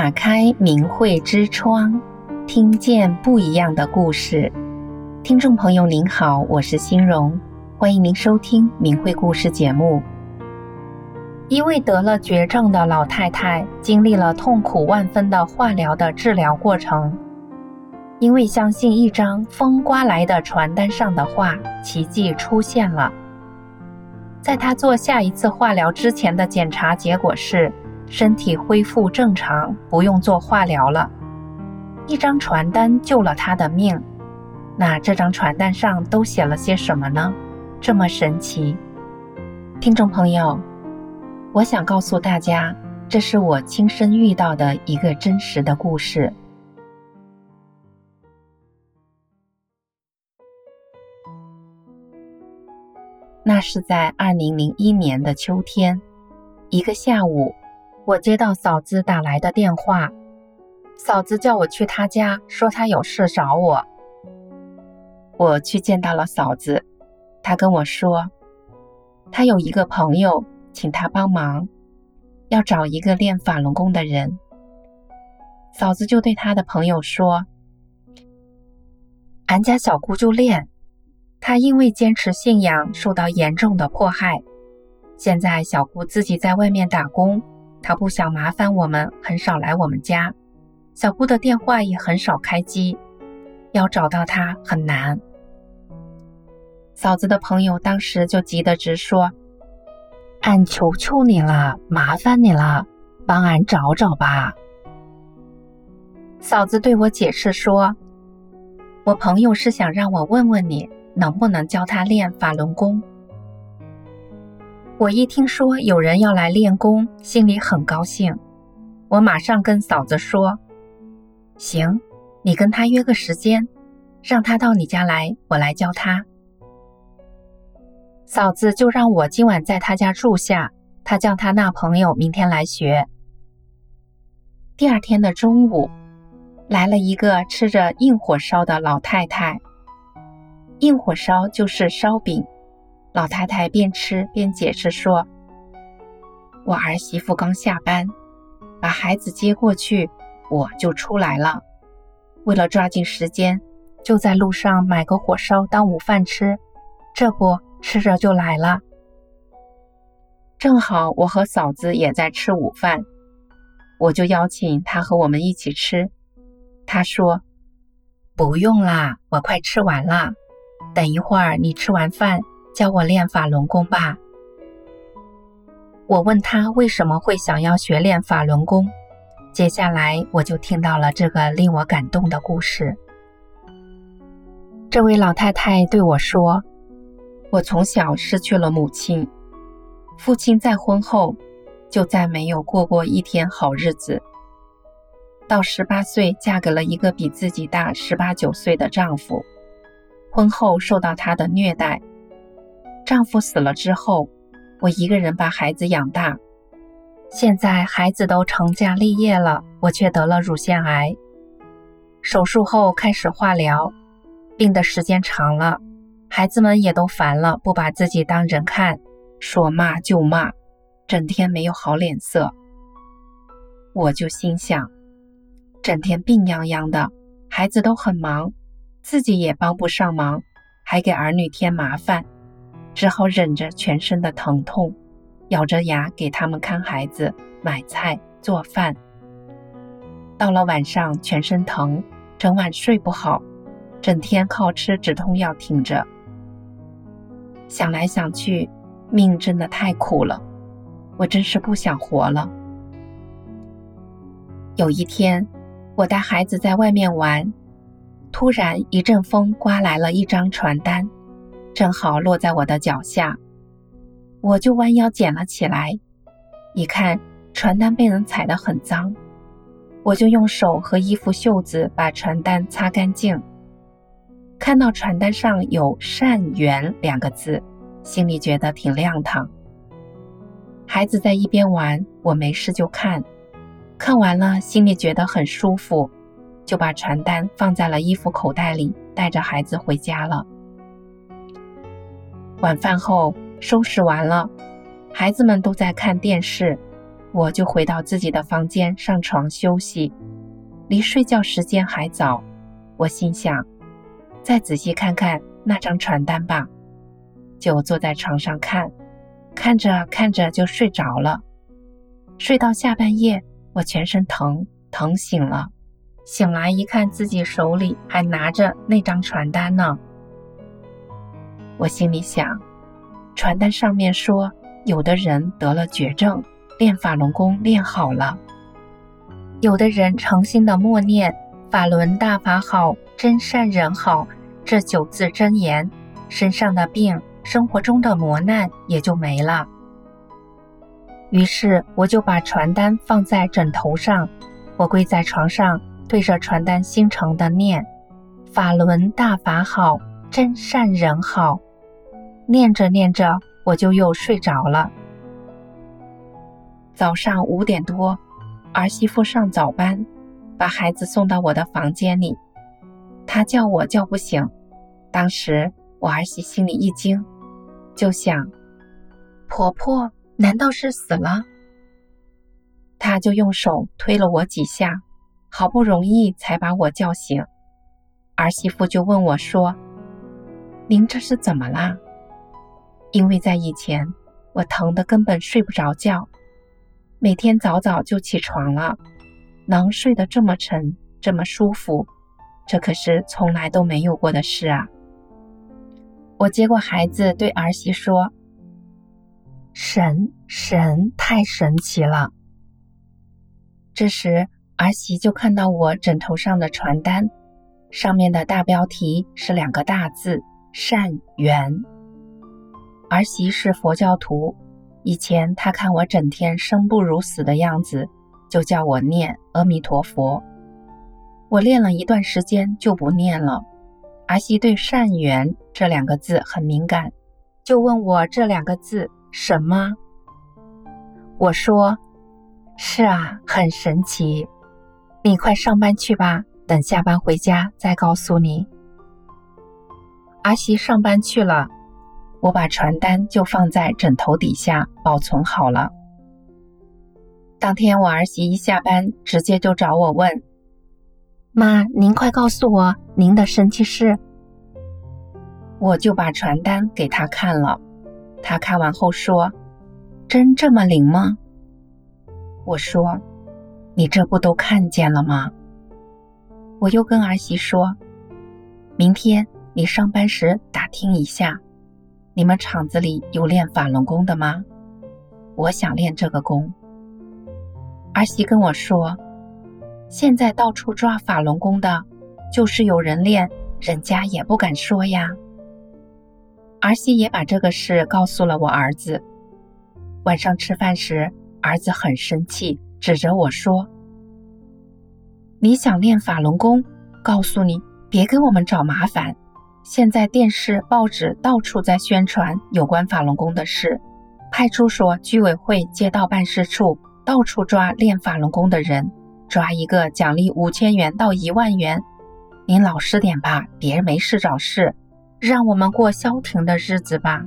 打开明慧之窗，听见不一样的故事。听众朋友您好，我是欣荣，欢迎您收听明慧故事节目。一位得了绝症的老太太，经历了痛苦万分的化疗的治疗过程。因为相信一张风刮来的传单上的话，奇迹出现了。在她做下一次化疗之前的检查结果是，身体恢复正常，不用做化疗了。一张传单救了他的命。那这张传单上都写了些什么呢？这么神奇。听众朋友，我想告诉大家，这是我亲身遇到的一个真实的故事。那是在二零零一年的秋天，一个下午，我接到嫂子打来的电话，嫂子叫我去她家，说她有事找我。我去见到了嫂子，她跟我说，她有一个朋友请她帮忙，要找一个练法轮功的人。嫂子就对她的朋友说：“俺家小姑就练。”她因为坚持信仰受到严重的迫害，现在小姑自己在外面打工，他不想麻烦我们，很少来我们家。小姑的电话也很少开机，要找到他很难。嫂子的朋友当时就急得直说：“俺求求你了，麻烦你了，帮俺找找吧。”嫂子对我解释说：“我朋友是想让我问问你。”能不能教他练法轮功？我一听说有人要来练功，心里很高兴。我马上跟嫂子说：“行，你跟他约个时间，让他到你家来，我来教他。”嫂子就让我今晚在他家住下，他叫他那朋友明天来学。第二天的中午，来了一个吃着硬火烧的老太太。硬火烧就是烧饼，老太太边吃边解释说：“我儿媳妇刚下班，把孩子接过去，我就出来了。为了抓紧时间，就在路上买个火烧当午饭吃，这不吃着就来了。正好我和嫂子也在吃午饭，我就邀请她和我们一起吃。她说：‘不用啦，我快吃完了。’等一会儿，你吃完饭教我练法轮功吧。我问他为什么会想要学练法轮功，接下来我就听到了这个令我感动的故事。这位老太太对我说：“我从小失去了母亲，父亲再婚后就再没有过过一天好日子。到十八岁，嫁给了一个比自己大十八九岁的丈夫。”婚后受到她的虐待，丈夫死了之后，我一个人把孩子养大。现在孩子都成家立业了，我却得了乳腺癌。手术后开始化疗，病的时间长了，孩子们也都烦了，不把自己当人看，说骂就骂，整天没有好脸色。我就心想，整天病殃殃的，孩子都很忙。自己也帮不上忙，还给儿女添麻烦，只好忍着全身的疼痛，咬着牙给他们看孩子、买菜、做饭。到了晚上，全身疼，整晚睡不好，整天靠吃止痛药挺着。想来想去，命真的太苦了，我真是不想活了。有一天，我带孩子在外面玩。突然一阵风刮来了一张传单，正好落在我的脚下，我就弯腰捡了起来。一看传单被人踩得很脏，我就用手和衣服袖子把传单擦干净。看到传单上有“善缘”两个字，心里觉得挺亮堂。孩子在一边玩，我没事就看，看完了心里觉得很舒服。就把传单放在了衣服口袋里，带着孩子回家了。晚饭后收拾完了，孩子们都在看电视，我就回到自己的房间上床休息。离睡觉时间还早，我心想，再仔细看看那张传单吧。就坐在床上看，看着看着就睡着了。睡到下半夜，我全身疼，疼醒了。醒来一看，自己手里还拿着那张传单呢。我心里想，传单上面说，有的人得了绝症，练法轮功练好了；有的人诚心的默念“法轮大法好，真善人好”这九字真言，身上的病、生活中的磨难也就没了。于是我就把传单放在枕头上，我跪在床上。对着传单心诚的念：“法轮大法好，真善人好。”念着念着，我就又睡着了。早上五点多，儿媳妇上早班，把孩子送到我的房间里。她叫我叫不醒，当时我儿媳心里一惊，就想：婆婆难道是死了？她就用手推了我几下。好不容易才把我叫醒，儿媳妇就问我说：“您这是怎么啦？”因为在以前，我疼得根本睡不着觉，每天早早就起床了，能睡得这么沉，这么舒服，这可是从来都没有过的事啊！我接过孩子，对儿媳说：“神，神，太神奇了！”这时，儿媳就看到我枕头上的传单，上面的大标题是两个大字“善缘”。儿媳是佛教徒，以前她看我整天生不如死的样子，就叫我念阿弥陀佛。我练了一段时间就不念了。儿媳对“善缘”这两个字很敏感，就问我这两个字什么？我说：“是啊，很神奇。”你快上班去吧，等下班回家再告诉你。儿媳上班去了，我把传单就放在枕头底下保存好了。当天我儿媳一下班，直接就找我问：“妈，您快告诉我您的神奇事。”我就把传单给她看了，她看完后说：“真这么灵吗？”我说。你这不都看见了吗？我又跟儿媳说，明天你上班时打听一下，你们厂子里有练法轮功的吗？我想练这个功。儿媳跟我说，现在到处抓法轮功的，就是有人练，人家也不敢说呀。儿媳也把这个事告诉了我儿子。晚上吃饭时，儿子很生气。指着我说：“你想练法轮功？告诉你，别给我们找麻烦。现在电视、报纸到处在宣传有关法轮功的事，派出所、居委会、街道办事处到处抓练法轮功的人，抓一个奖励五千元到一万元。您老实点吧，别没事找事，让我们过消停的日子吧。”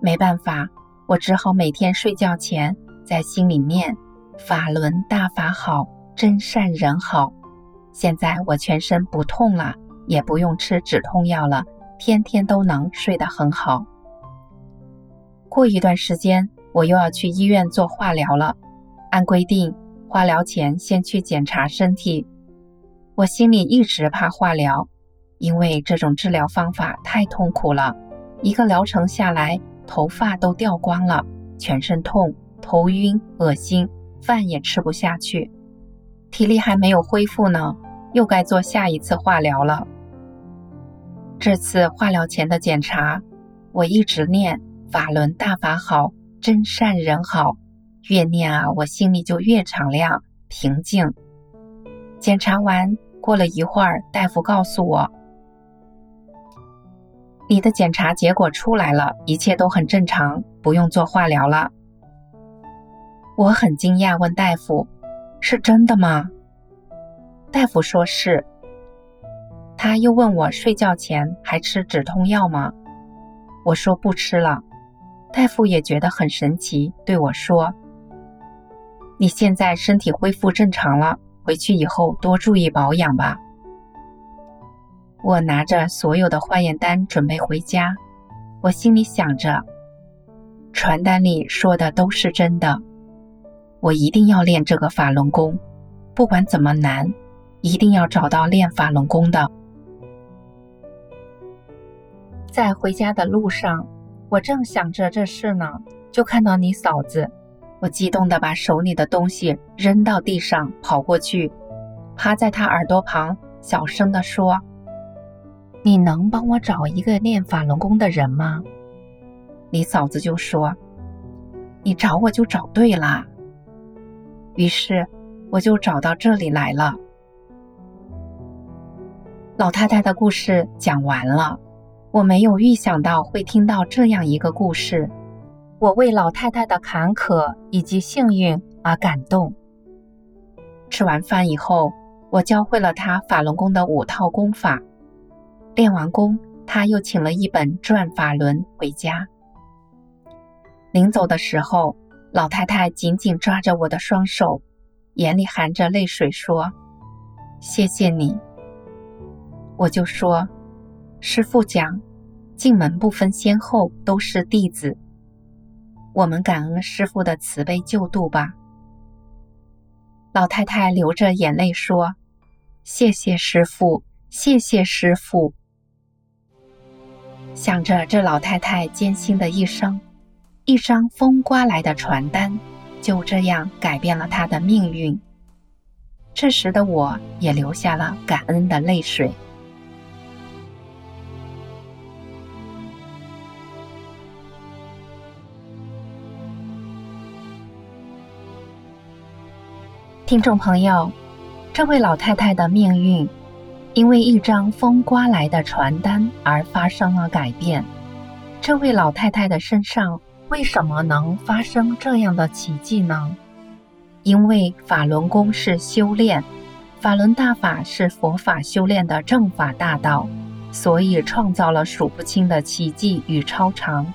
没办法，我只好每天睡觉前在心里念。法轮大法好，真善人好。现在我全身不痛了，也不用吃止痛药了，天天都能睡得很好。过一段时间，我又要去医院做化疗了。按规定，化疗前先去检查身体。我心里一直怕化疗，因为这种治疗方法太痛苦了。一个疗程下来，头发都掉光了，全身痛，头晕，恶心。饭也吃不下去，体力还没有恢复呢，又该做下一次化疗了。这次化疗前的检查，我一直念“法轮大法好，真善人好”，越念啊，我心里就越敞亮、平静。检查完，过了一会儿，大夫告诉我：“你的检查结果出来了，一切都很正常，不用做化疗了。”我很惊讶，问大夫：“是真的吗？”大夫说是。他又问我睡觉前还吃止痛药吗？我说不吃了。大夫也觉得很神奇，对我说：“你现在身体恢复正常了，回去以后多注意保养吧。我拿着所有的化验单准备回家，我心里想着，传单里说的都是真的，我一定要练这个法轮功，不管怎么难，一定要找到练法轮功的。在回家的路上，我正想着这事呢，就看到你嫂子，我激动地把手里的东西扔到地上，跑过去，趴在她耳朵旁，小声地说。你能帮我找一个练法轮功的人吗？你嫂子就说：“你找我就找对了。”于是我就找到这里来了。老太太的故事讲完了，我没有预想到会听到这样一个故事，我为老太太的坎坷以及幸运而感动。吃完饭以后，我教会了她法轮功的五套功法。练完功，她又请了一本《转法轮》回家。临走的时候，老太太紧紧抓着我的双手，眼里含着泪水说：“谢谢你。”我就说：“师父讲，进门不分先后，都是弟子。我们感恩师父的慈悲救度吧。”老太太流着眼泪说：“谢谢师父，谢谢师父。”想着这老太太艰辛的一生，一张风刮来的传单，就这样改变了她的命运。这时的我也流下了感恩的泪水。听众朋友，这位老太太的命运，因为一张风刮来的传单而发生了改变。这位老太太的身上为什么能发生这样的奇迹呢？因为法轮功是修炼，法轮大法是佛法修炼的正法大道，所以创造了数不清的奇迹与超常。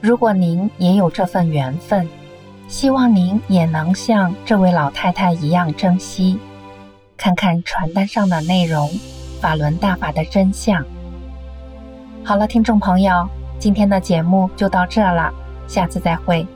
如果您也有这份缘分，希望您也能像这位老太太一样珍惜。看看传单上的内容，法轮大法的真相。好了，听众朋友，今天的节目就到这了，下次再会。